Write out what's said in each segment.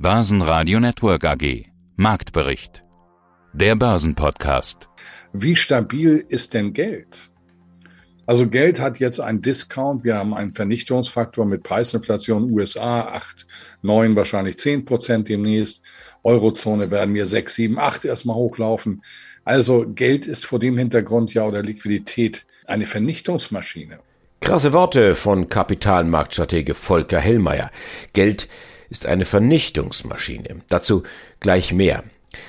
Börsenradio Network AG. Marktbericht. Der Börsenpodcast. Wie stabil ist denn Geld? Also Geld hat jetzt einen Discount. Wir haben einen Vernichtungsfaktor mit Preisinflation USA 8, 9, wahrscheinlich 10 Prozent demnächst. Eurozone werden wir 6, 7, 8 erstmal hochlaufen. Also Geld ist vor dem Hintergrund ja oder Liquidität eine Vernichtungsmaschine. Krasse Worte von Kapitalmarktstratege Volker Hellmeier. Geld ist eine Vernichtungsmaschine. Dazu gleich mehr.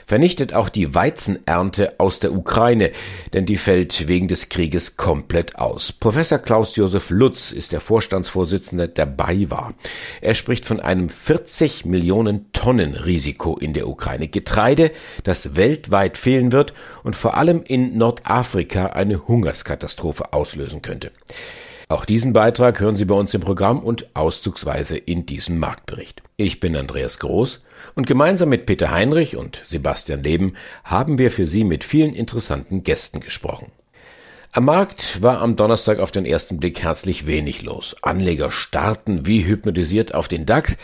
Vernichtet auch die Weizenernte aus der Ukraine, denn die fällt wegen des Krieges komplett aus. Professor Klaus Josef Lutz ist der Vorstandsvorsitzende der BayWa. Er spricht von einem 40 Millionen Tonnen Risiko in der Ukraine. Getreide, das weltweit fehlen wird und vor allem in Nordafrika eine Hungerskatastrophe auslösen könnte. Auch diesen Beitrag hören Sie bei uns im Programm und auszugsweise in diesem Marktbericht. Ich bin Andreas Groß und gemeinsam mit Peter Heinrich und Sebastian Leben haben wir für Sie mit vielen interessanten Gästen gesprochen. Am Markt war am Donnerstag auf den ersten Blick herzlich wenig los. Anleger starten wie hypnotisiert auf den DAX,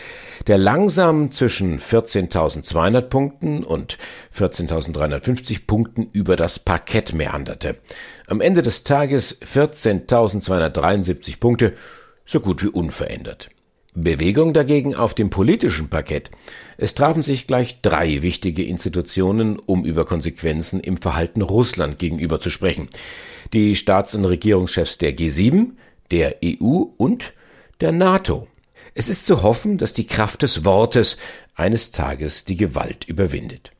der langsam zwischen 14.200 Punkten und 14.350 Punkten über das Parkett meanderte. Am Ende des Tages 14.273 Punkte, so gut wie unverändert. Bewegung dagegen auf dem politischen Parkett. Es trafen sich gleich drei wichtige Institutionen, um über Konsequenzen im Verhalten Russland gegenüber zu sprechen. Die Staats- und Regierungschefs der G7, der EU und der NATO. Es ist zu hoffen, dass die Kraft des Wortes eines Tages die Gewalt überwindet.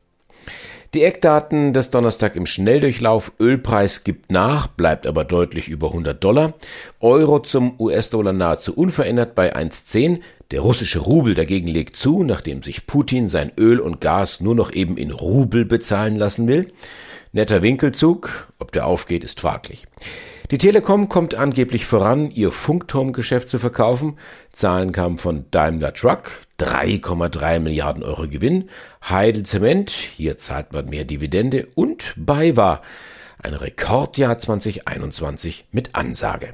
Die Eckdaten des Donnerstag im Schnelldurchlauf. Ölpreis gibt nach, bleibt aber deutlich über 100 Dollar. Euro zum US-Dollar nahezu unverändert bei 1,10. Der russische Rubel dagegen legt zu, nachdem sich Putin sein Öl und Gas nur noch eben in Rubel bezahlen lassen will. Netter Winkelzug, ob der aufgeht, ist fraglich. Die Telekom kommt angeblich voran, ihr Funkturmgeschäft zu verkaufen. Zahlen kamen von Daimler Truck, 3,3 Milliarden Euro Gewinn, Heidel Zement, hier zahlt man mehr Dividende und BayWa, ein Rekordjahr 2021 mit Ansage.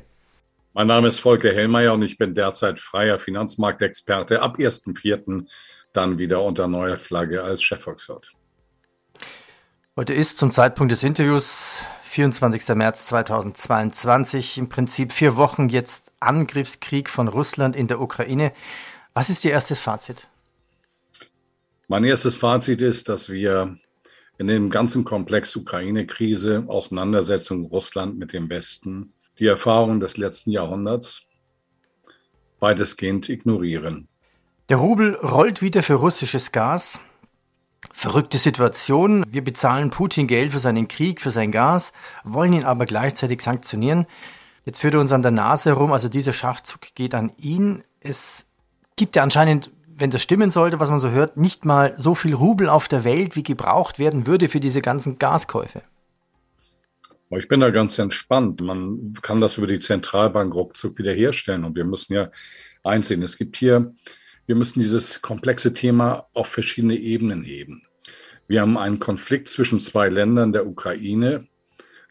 Mein Name ist Volker Hellmeier und ich bin derzeit freier Finanzmarktexperte. Ab 1.4. dann wieder unter neuer Flagge als Chefvolkswirt. Heute ist zum Zeitpunkt des Interviews 24. März 2022, im Prinzip vier Wochen jetzt Angriffskrieg von Russland in der Ukraine. Was ist Ihr erstes Fazit? Mein erstes Fazit ist, dass wir in dem ganzen Komplex Ukraine-Krise, Auseinandersetzung Russland mit dem Westen, die Erfahrungen des letzten Jahrhunderts weitestgehend ignorieren. Der Rubel rollt wieder für russisches Gas. Verrückte Situation. Wir bezahlen Putin Geld für seinen Krieg, für sein Gas, wollen ihn aber gleichzeitig sanktionieren. Jetzt führt er uns an der Nase herum, also dieser Schachzug geht an ihn. Es gibt ja anscheinend, wenn das stimmen sollte, was man so hört, nicht mal so viel Rubel auf der Welt, wie gebraucht werden würde für diese ganzen Gaskäufe. Ich bin da ganz entspannt. Man kann das über die Zentralbank ruckzuck wiederherstellen. Und wir müssen ja einsehen, es gibt hier wir müssen dieses komplexe Thema auf verschiedene Ebenen heben. Wir haben einen Konflikt zwischen zwei Ländern, der Ukraine,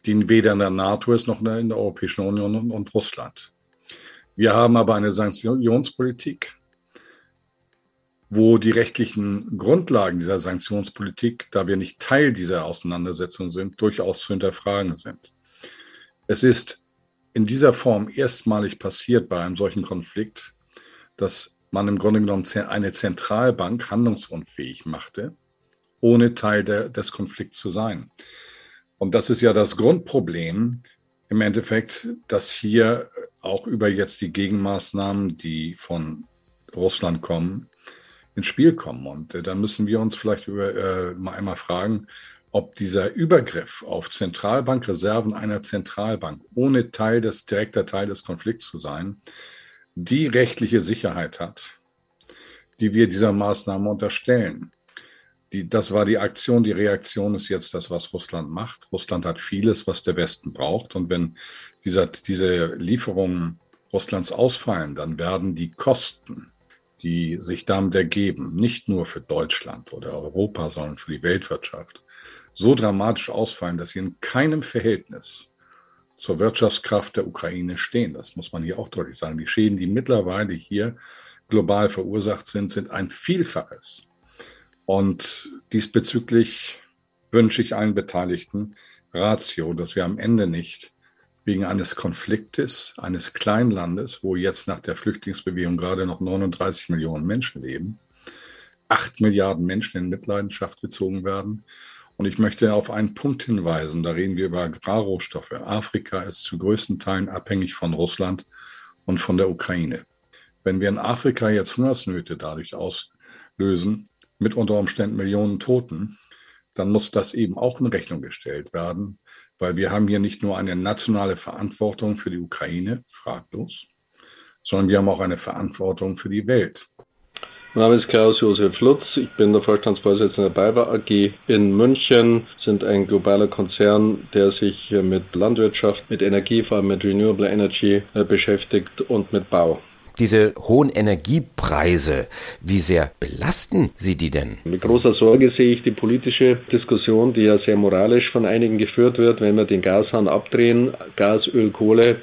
die weder in der NATO ist noch in der Europäischen Union und Russland. Wir haben aber eine Sanktionspolitik, wo die rechtlichen Grundlagen dieser Sanktionspolitik, da wir nicht Teil dieser Auseinandersetzung sind, durchaus zu hinterfragen sind. Es ist in dieser Form erstmalig passiert bei einem solchen Konflikt, dass man im Grunde genommen eine Zentralbank handlungsunfähig machte, ohne Teil der, des Konflikts zu sein. Und das ist ja das Grundproblem im Endeffekt, dass hier auch über jetzt die Gegenmaßnahmen, die von Russland kommen, ins Spiel kommen. Und äh, da müssen wir uns vielleicht über, äh, mal einmal fragen, ob dieser Übergriff auf Zentralbankreserven einer Zentralbank, ohne Teil des, direkter Teil des Konflikts zu sein, die rechtliche Sicherheit hat, die wir dieser Maßnahme unterstellen. Die, das war die Aktion, die Reaktion ist jetzt das, was Russland macht. Russland hat vieles, was der Westen braucht. Und wenn dieser, diese Lieferungen Russlands ausfallen, dann werden die Kosten, die sich damit ergeben, nicht nur für Deutschland oder Europa, sondern für die Weltwirtschaft, so dramatisch ausfallen, dass sie in keinem Verhältnis zur Wirtschaftskraft der Ukraine stehen. Das muss man hier auch deutlich sagen. Die Schäden, die mittlerweile hier global verursacht sind, sind ein Vielfaches Und diesbezüglich wünsche ich allen Beteiligten Ratio, dass wir am Ende nicht wegen eines Konfliktes eines Kleinlandes, wo jetzt nach der Flüchtlingsbewegung gerade noch 39 Millionen Menschen leben, acht Milliarden Menschen in Mitleidenschaft gezogen werden. Und ich möchte auf einen Punkt hinweisen, da reden wir über Agrarrohstoffe. Afrika ist zu größten Teilen abhängig von Russland und von der Ukraine. Wenn wir in Afrika jetzt Hungersnöte dadurch auslösen, mit unter Umständen Millionen Toten, dann muss das eben auch in Rechnung gestellt werden, weil wir haben hier nicht nur eine nationale Verantwortung für die Ukraine, fraglos, sondern wir haben auch eine Verantwortung für die Welt. Mein Name ist Klaus-Josef Lutz, ich bin der Vorstandsvorsitzende der BayWa AG in München, sind ein globaler Konzern, der sich mit Landwirtschaft, mit Energie, vor allem mit Renewable Energy äh, beschäftigt und mit Bau. Diese hohen Energiepreise, wie sehr belasten Sie die denn? Mit großer Sorge sehe ich die politische Diskussion, die ja sehr moralisch von einigen geführt wird, wenn wir den Gashahn abdrehen, Gas, Öl, Kohle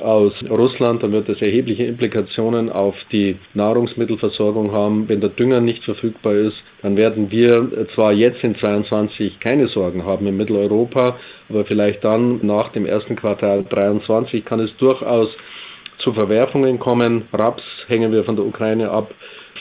aus Russland, dann wird das erhebliche Implikationen auf die Nahrungsmittelversorgung haben. Wenn der Dünger nicht verfügbar ist, dann werden wir zwar jetzt in 22 keine Sorgen haben in Mitteleuropa, aber vielleicht dann nach dem ersten Quartal 23 kann es durchaus zu Verwerfungen kommen. Raps hängen wir von der Ukraine ab.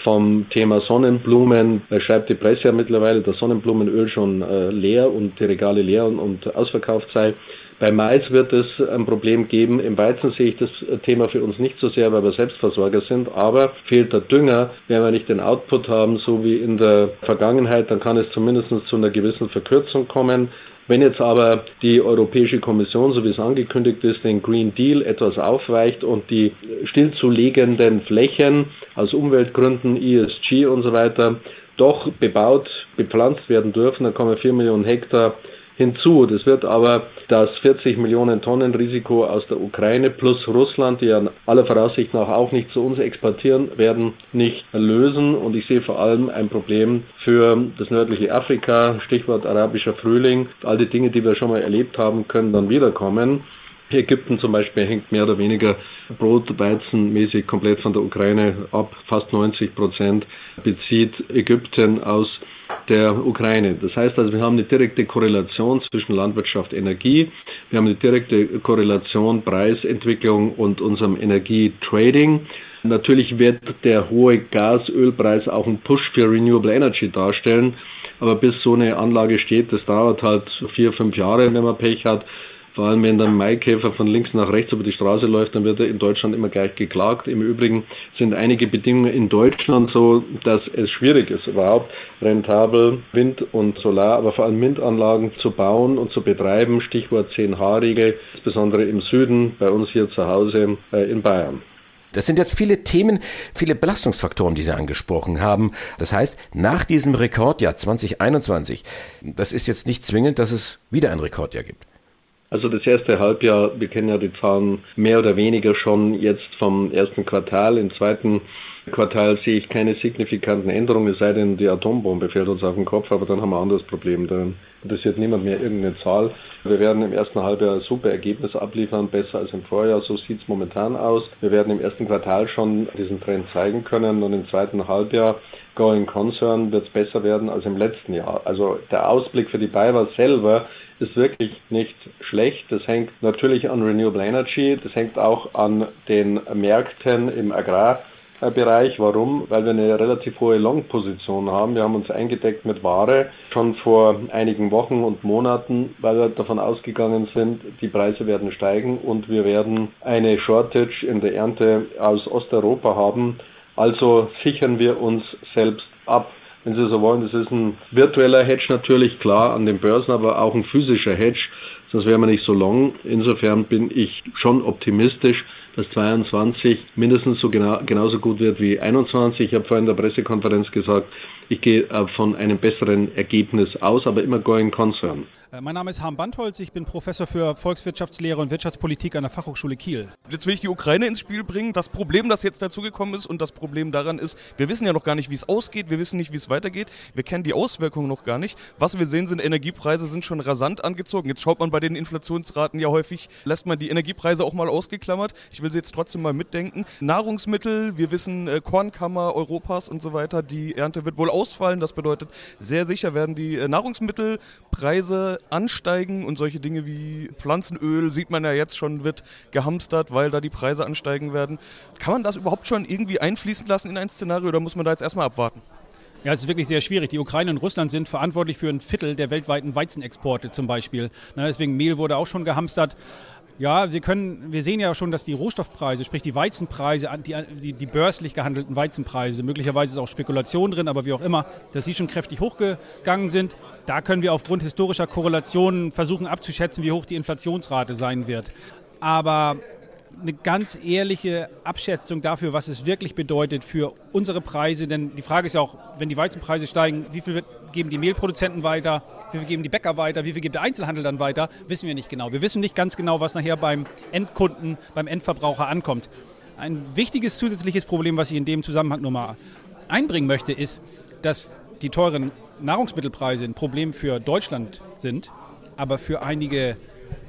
Vom Thema Sonnenblumen da schreibt die Presse ja mittlerweile, dass Sonnenblumenöl schon äh, leer und die Regale leer und, und ausverkauft sei. Bei Mais wird es ein Problem geben. Im Weizen sehe ich das Thema für uns nicht so sehr, weil wir Selbstversorger sind. Aber fehlt der Dünger, wenn wir nicht den Output haben, so wie in der Vergangenheit, dann kann es zumindest zu einer gewissen Verkürzung kommen. Wenn jetzt aber die Europäische Kommission, so wie es angekündigt ist, den Green Deal etwas aufweicht und die stillzulegenden Flächen aus Umweltgründen, ESG und so weiter doch bebaut, bepflanzt werden dürfen, dann kommen 4 Millionen Hektar hinzu. Das wird aber das 40 Millionen Tonnen Risiko aus der Ukraine plus Russland, die ja aller Voraussicht nach auch nicht zu uns exportieren werden, nicht lösen. Und ich sehe vor allem ein Problem für das nördliche Afrika, Stichwort arabischer Frühling. All die Dinge, die wir schon mal erlebt haben, können dann wiederkommen. Ägypten zum Beispiel hängt mehr oder weniger brotweizenmäßig komplett von der Ukraine ab. Fast 90 Prozent bezieht Ägypten aus der Ukraine. Das heißt also, wir haben eine direkte Korrelation zwischen Landwirtschaft und Energie. Wir haben eine direkte Korrelation Preisentwicklung und unserem Energietrading. Natürlich wird der hohe Gas-Ölpreis auch einen Push für Renewable Energy darstellen. Aber bis so eine Anlage steht, das dauert halt vier, fünf Jahre, wenn man Pech hat. Vor allem, wenn der Maikäfer von links nach rechts über die Straße läuft, dann wird er in Deutschland immer gleich geklagt. Im Übrigen sind einige Bedingungen in Deutschland so, dass es schwierig ist, überhaupt rentabel Wind- und Solar, aber vor allem Windanlagen zu bauen und zu betreiben. Stichwort 10H-Regel, insbesondere im Süden, bei uns hier zu Hause äh, in Bayern. Das sind jetzt viele Themen, viele Belastungsfaktoren, die Sie angesprochen haben. Das heißt, nach diesem Rekordjahr 2021, das ist jetzt nicht zwingend, dass es wieder ein Rekordjahr gibt. Also das erste Halbjahr, wir kennen ja die Zahlen mehr oder weniger schon jetzt vom ersten Quartal. Im zweiten Quartal sehe ich keine signifikanten Änderungen, es sei denn, die Atombombe fällt uns auf den Kopf, aber dann haben wir ein anderes Problem. Da interessiert niemand mehr irgendeine Zahl. Wir werden im ersten Halbjahr super Ergebnisse abliefern, besser als im Vorjahr, so sieht es momentan aus. Wir werden im ersten Quartal schon diesen Trend zeigen können und im zweiten Halbjahr Going Concern wird es besser werden als im letzten Jahr. Also der Ausblick für die BayWa selber ist wirklich nicht schlecht. Das hängt natürlich an Renewable Energy, das hängt auch an den Märkten im Agrarbereich. Warum? Weil wir eine relativ hohe Long-Position haben. Wir haben uns eingedeckt mit Ware schon vor einigen Wochen und Monaten, weil wir davon ausgegangen sind, die Preise werden steigen und wir werden eine Shortage in der Ernte aus Osteuropa haben. Also sichern wir uns selbst ab wenn Sie so wollen. Das ist ein virtueller Hedge natürlich, klar, an den Börsen, aber auch ein physischer Hedge. Sonst wäre man nicht so long. Insofern bin ich schon optimistisch, dass 22 mindestens so genau, genauso gut wird wie 21. Ich habe vorhin in der Pressekonferenz gesagt, ich gehe äh, von einem besseren Ergebnis aus, aber immer going concern. Äh, mein Name ist Harm Bandholz, ich bin Professor für Volkswirtschaftslehre und Wirtschaftspolitik an der Fachhochschule Kiel. Jetzt will ich die Ukraine ins Spiel bringen. Das Problem, das jetzt dazugekommen ist und das Problem daran ist, wir wissen ja noch gar nicht, wie es ausgeht, wir wissen nicht, wie es weitergeht, wir kennen die Auswirkungen noch gar nicht. Was wir sehen, sind Energiepreise sind schon rasant angezogen. Jetzt schaut man bei den Inflationsraten ja häufig, lässt man die Energiepreise auch mal ausgeklammert. Ich will sie jetzt trotzdem mal mitdenken. Nahrungsmittel, wir wissen äh, Kornkammer Europas und so weiter, die Ernte wird wohl ausfallen. Das bedeutet, sehr sicher werden die äh, Nahrungsmittelpreise ansteigen und solche Dinge wie Pflanzenöl, sieht man ja jetzt schon, wird gehamstert, weil da die Preise ansteigen werden. Kann man das überhaupt schon irgendwie einfließen lassen in ein Szenario oder muss man da jetzt erstmal abwarten? Ja, es ist wirklich sehr schwierig. Die Ukraine und Russland sind verantwortlich für ein Viertel der weltweiten Weizenexporte zum Beispiel. Deswegen Mehl wurde auch schon gehamstert. Ja, wir können, wir sehen ja schon, dass die Rohstoffpreise, sprich die Weizenpreise, die, die, die, börslich gehandelten Weizenpreise, möglicherweise ist auch Spekulation drin, aber wie auch immer, dass sie schon kräftig hochgegangen sind. Da können wir aufgrund historischer Korrelationen versuchen abzuschätzen, wie hoch die Inflationsrate sein wird. Aber eine ganz ehrliche Abschätzung dafür, was es wirklich bedeutet für unsere Preise. Denn die Frage ist ja auch, wenn die Weizenpreise steigen, wie viel geben die Mehlproduzenten weiter, wie viel geben die Bäcker weiter, wie viel gibt der Einzelhandel dann weiter, wissen wir nicht genau. Wir wissen nicht ganz genau, was nachher beim Endkunden, beim Endverbraucher ankommt. Ein wichtiges zusätzliches Problem, was ich in dem Zusammenhang nochmal einbringen möchte, ist, dass die teuren Nahrungsmittelpreise ein Problem für Deutschland sind, aber für einige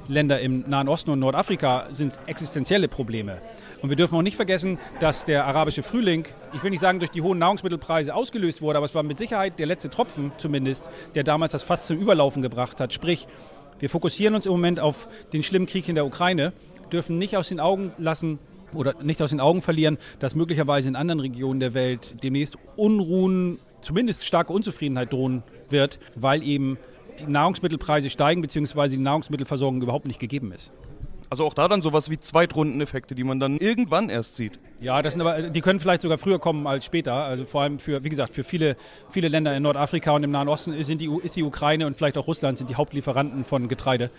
Länder im Nahen Osten und Nordafrika sind existenzielle Probleme. Und wir dürfen auch nicht vergessen, dass der arabische Frühling, ich will nicht sagen durch die hohen Nahrungsmittelpreise ausgelöst wurde, aber es war mit Sicherheit der letzte Tropfen zumindest, der damals das fast zum Überlaufen gebracht hat. Sprich, wir fokussieren uns im Moment auf den schlimmen Krieg in der Ukraine, dürfen nicht aus den Augen lassen, oder nicht aus den Augen verlieren, dass möglicherweise in anderen Regionen der Welt demnächst Unruhen, zumindest starke Unzufriedenheit drohen wird, weil eben die Nahrungsmittelpreise steigen, beziehungsweise die Nahrungsmittelversorgung überhaupt nicht gegeben ist. Also auch da dann sowas wie Zweitrundeneffekte, die man dann irgendwann erst sieht. Ja, das sind aber, die können vielleicht sogar früher kommen als später. Also vor allem für, wie gesagt, für viele, viele Länder in Nordafrika und im Nahen Osten sind die, ist die Ukraine und vielleicht auch Russland sind die Hauptlieferanten von Getreide.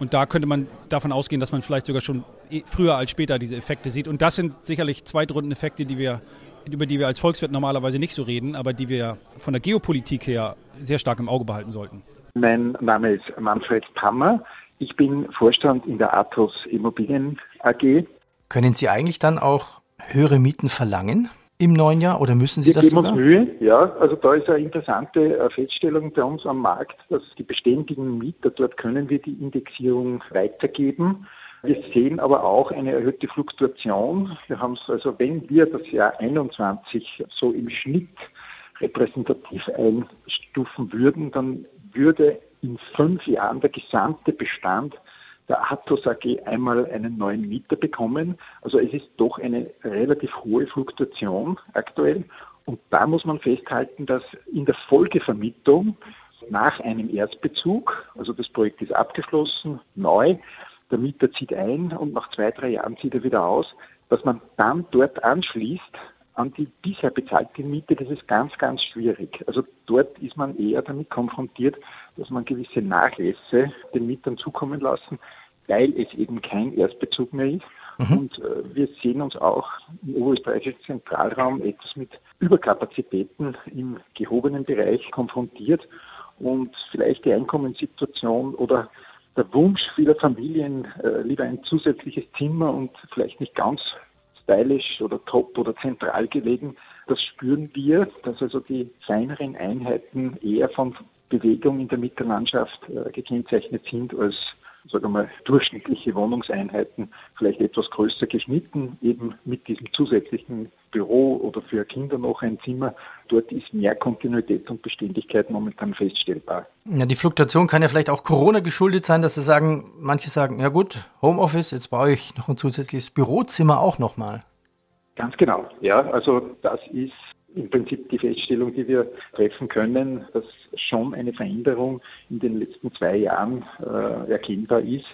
Und da könnte man davon ausgehen, dass man vielleicht sogar schon eh, früher als später diese Effekte sieht. Und das sind sicherlich Zweitrundeneffekte, die wir, über die wir als Volkswirt normalerweise nicht so reden, aber die wir von der Geopolitik her sehr stark im Auge behalten sollten. Mein Name ist Manfred Pammer. Ich bin Vorstand in der Athos Immobilien AG. Können Sie eigentlich dann auch höhere Mieten verlangen im neuen Jahr oder müssen Sie Wir das geben sogar? uns Mühe, ja. Also da ist eine interessante äh, Feststellung bei uns am Markt, dass die beständigen Mieter, dort können wir die Indexierung weitergeben. Wir sehen aber auch eine erhöhte Fluktuation. Wir haben es also, wenn wir das Jahr 21 so im Schnitt repräsentativ einstufen würden, dann würde in fünf Jahren der gesamte Bestand der Athos AG einmal einen neuen Mieter bekommen. Also es ist doch eine relativ hohe Fluktuation aktuell. Und da muss man festhalten, dass in der Folgevermietung nach einem Erstbezug, also das Projekt ist abgeschlossen, neu, der Mieter zieht ein und nach zwei, drei Jahren zieht er wieder aus, dass man dann dort anschließt an die bisher bezahlte Miete, das ist ganz, ganz schwierig. Also dort ist man eher damit konfrontiert, dass man gewisse Nachlässe den Mietern zukommen lassen, weil es eben kein Erstbezug mehr ist. Mhm. Und äh, wir sehen uns auch im oberösterreichischen Zentralraum etwas mit Überkapazitäten im gehobenen Bereich konfrontiert und vielleicht die Einkommenssituation oder der Wunsch vieler Familien, äh, lieber ein zusätzliches Zimmer und vielleicht nicht ganz stylisch oder top oder zentral gelegen. Das spüren wir, dass also die kleineren Einheiten eher von Bewegung in der Mittellandschaft äh, gekennzeichnet sind als sagen wir mal, durchschnittliche Wohnungseinheiten vielleicht etwas größer geschnitten, eben mit diesem zusätzlichen Büro oder für Kinder noch ein Zimmer. Dort ist mehr Kontinuität und Beständigkeit momentan feststellbar. Ja, die Fluktuation kann ja vielleicht auch Corona geschuldet sein, dass sie sagen, manche sagen, ja gut, Homeoffice, jetzt brauche ich noch ein zusätzliches Bürozimmer auch nochmal. Ganz genau, ja, also das ist im Prinzip die Feststellung, die wir treffen können, dass schon eine Veränderung in den letzten zwei Jahren äh, erkennbar ist,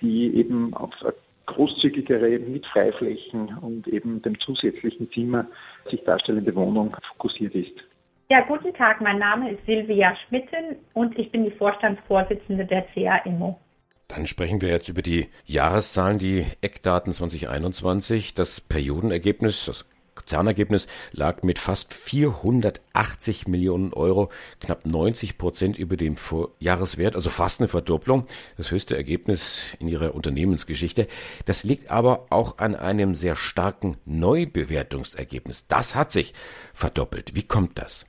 die eben auf großzügigere Mietfreiflächen und eben dem zusätzlichen Zimmer sich darstellende Wohnung fokussiert ist. Ja, guten Tag, mein Name ist Silvia Schmitten und ich bin die Vorstandsvorsitzende der CA Immo. Dann sprechen wir jetzt über die Jahreszahlen, die Eckdaten 2021, das Periodenergebnis, das Konzernergebnis lag mit fast 480 Millionen Euro knapp 90 Prozent über dem Vorjahreswert, also fast eine Verdopplung, das höchste Ergebnis in ihrer Unternehmensgeschichte. Das liegt aber auch an einem sehr starken Neubewertungsergebnis. Das hat sich verdoppelt. Wie kommt das?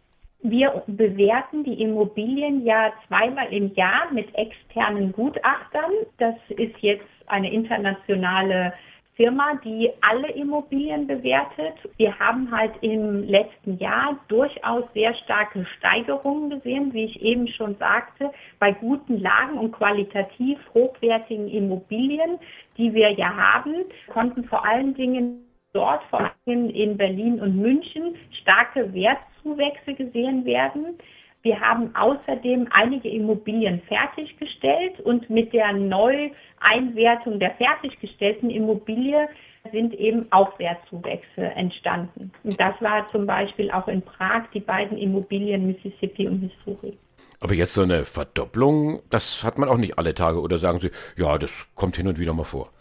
Wir bewerten die Immobilien ja zweimal im Jahr mit externen Gutachtern. Das ist jetzt eine internationale Firma, die alle Immobilien bewertet. Wir haben halt im letzten Jahr durchaus sehr starke Steigerungen gesehen, wie ich eben schon sagte, bei guten Lagen und qualitativ hochwertigen Immobilien, die wir ja haben, konnten vor allen Dingen dort, vor allem in Berlin und München, starke Wertzuwächse gesehen werden. Wir haben außerdem einige Immobilien fertiggestellt und mit der Neueinwertung der fertiggestellten Immobilie sind eben auch Wertzuwächse entstanden. Und das war zum Beispiel auch in Prag die beiden Immobilien Mississippi und Missouri. Aber jetzt so eine Verdopplung, das hat man auch nicht alle Tage. Oder sagen Sie, ja, das kommt hin und wieder mal vor?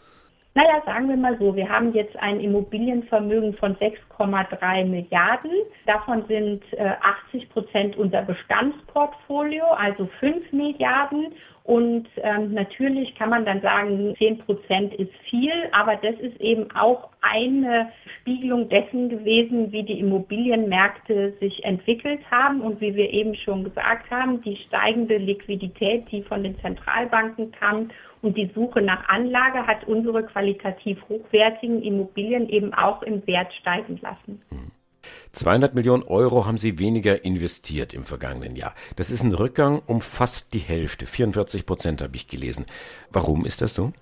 Naja, sagen wir mal so, wir haben jetzt ein Immobilienvermögen von 6,3 Milliarden. Davon sind äh, 80 Prozent unser Bestandsportfolio, also 5 Milliarden. Und ähm, natürlich kann man dann sagen, 10 Prozent ist viel, aber das ist eben auch eine Spiegelung dessen gewesen, wie die Immobilienmärkte sich entwickelt haben und wie wir eben schon gesagt haben, die steigende Liquidität, die von den Zentralbanken kam und die Suche nach Anlage hat unsere qualitativ hochwertigen Immobilien eben auch im Wert steigen lassen. 200 Millionen Euro haben Sie weniger investiert im vergangenen Jahr. Das ist ein Rückgang um fast die Hälfte, 44 Prozent habe ich gelesen. Warum ist das so?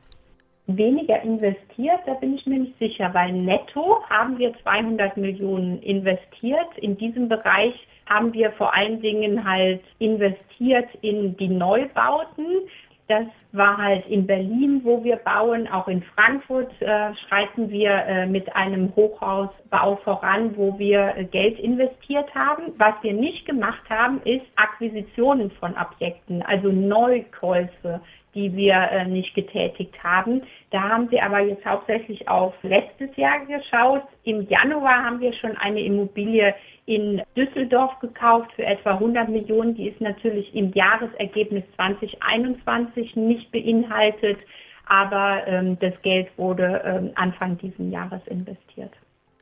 Weniger investiert, da bin ich mir nicht sicher, weil netto haben wir 200 Millionen investiert. In diesem Bereich haben wir vor allen Dingen halt investiert in die Neubauten. Das war halt in Berlin, wo wir bauen. Auch in Frankfurt äh, schreiten wir äh, mit einem Hochhausbau voran, wo wir äh, Geld investiert haben. Was wir nicht gemacht haben, ist Akquisitionen von Objekten, also Neukäufe die wir äh, nicht getätigt haben. Da haben wir aber jetzt hauptsächlich auf letztes Jahr geschaut. Im Januar haben wir schon eine Immobilie in Düsseldorf gekauft für etwa 100 Millionen. Die ist natürlich im Jahresergebnis 2021 nicht beinhaltet, aber ähm, das Geld wurde ähm, Anfang dieses Jahres investiert.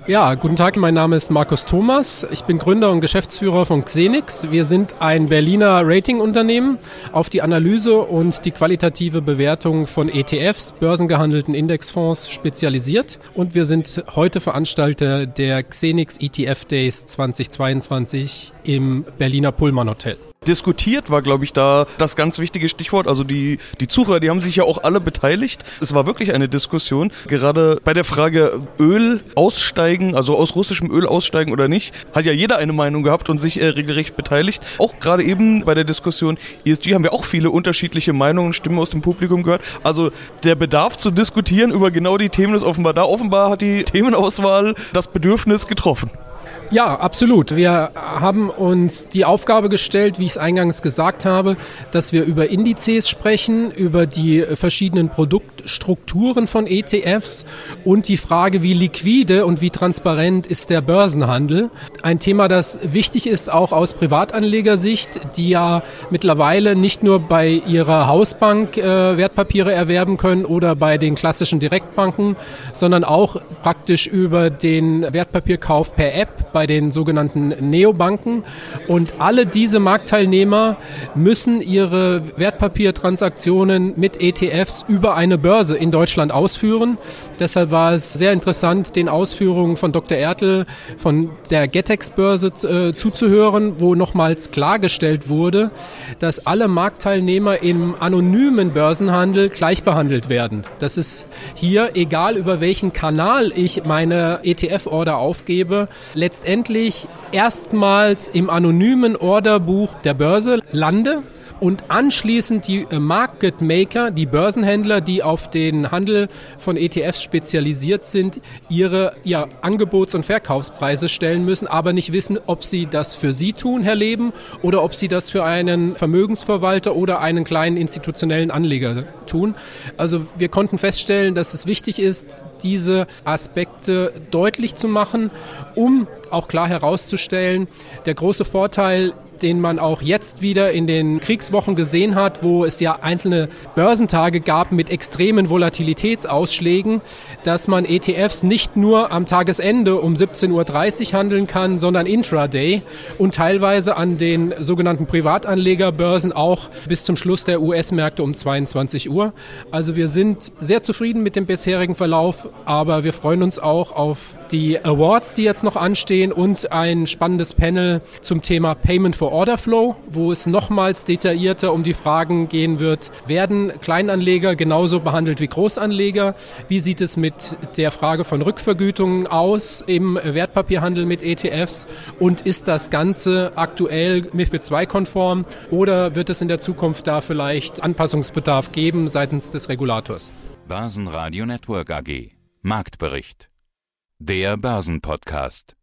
Ja, guten Tag, mein Name ist Markus Thomas. Ich bin Gründer und Geschäftsführer von Xenix. Wir sind ein Berliner Ratingunternehmen auf die Analyse und die qualitative Bewertung von ETFs, börsengehandelten Indexfonds spezialisiert. Und wir sind heute Veranstalter der Xenix ETF Days 2022 im Berliner Pullman Hotel. Diskutiert war, glaube ich, da das ganz wichtige Stichwort. Also die, die Zuhörer, die haben sich ja auch alle beteiligt. Es war wirklich eine Diskussion. Gerade bei der Frage Öl aussteigen, also aus russischem Öl aussteigen oder nicht, hat ja jeder eine Meinung gehabt und sich äh, regelrecht beteiligt. Auch gerade eben bei der Diskussion ESG haben wir auch viele unterschiedliche Meinungen, Stimmen aus dem Publikum gehört. Also der Bedarf zu diskutieren über genau die Themen ist offenbar da. Offenbar hat die Themenauswahl das Bedürfnis getroffen. Ja, absolut. Wir haben uns die Aufgabe gestellt, wie ich es eingangs gesagt habe, dass wir über Indizes sprechen, über die verschiedenen Produktstrukturen von ETFs und die Frage, wie liquide und wie transparent ist der Börsenhandel. Ein Thema, das wichtig ist auch aus Privatanlegersicht, die ja mittlerweile nicht nur bei ihrer Hausbank äh, Wertpapiere erwerben können oder bei den klassischen Direktbanken, sondern auch praktisch über den Wertpapierkauf per App bei den sogenannten Neobanken. Und alle diese Marktteilnehmer müssen ihre Wertpapiertransaktionen mit ETFs über eine Börse in Deutschland ausführen. Deshalb war es sehr interessant, den Ausführungen von Dr. Ertel von der Getex-Börse äh, zuzuhören, wo nochmals klargestellt wurde, dass alle Marktteilnehmer im anonymen Börsenhandel gleich behandelt werden. Das ist hier, egal über welchen Kanal ich meine ETF-Order aufgebe, letztendlich erstmals im anonymen Orderbuch der Börse lande und anschließend die äh, Market Maker, die Börsenhändler, die auf den Handel von ETFs spezialisiert sind, ihre ja, Angebots- und Verkaufspreise stellen müssen, aber nicht wissen, ob sie das für sie tun, Herr Leben, oder ob sie das für einen Vermögensverwalter oder einen kleinen institutionellen Anleger tun. Also wir konnten feststellen, dass es wichtig ist, diese Aspekte deutlich zu machen, um auch klar herauszustellen, der große Vorteil den man auch jetzt wieder in den Kriegswochen gesehen hat, wo es ja einzelne Börsentage gab mit extremen Volatilitätsausschlägen, dass man ETFs nicht nur am Tagesende um 17.30 Uhr handeln kann, sondern intraday und teilweise an den sogenannten Privatanlegerbörsen auch bis zum Schluss der US-Märkte um 22 Uhr. Also wir sind sehr zufrieden mit dem bisherigen Verlauf, aber wir freuen uns auch auf die Awards, die jetzt noch anstehen und ein spannendes Panel zum Thema Payment for Order Flow, wo es nochmals detaillierter um die Fragen gehen wird, werden Kleinanleger genauso behandelt wie Großanleger? Wie sieht es mit der Frage von Rückvergütungen aus im Wertpapierhandel mit ETFs? Und ist das Ganze aktuell MIFID II konform oder wird es in der Zukunft da vielleicht Anpassungsbedarf geben seitens des Regulators? Börsenradio Network AG Marktbericht der Börsenpodcast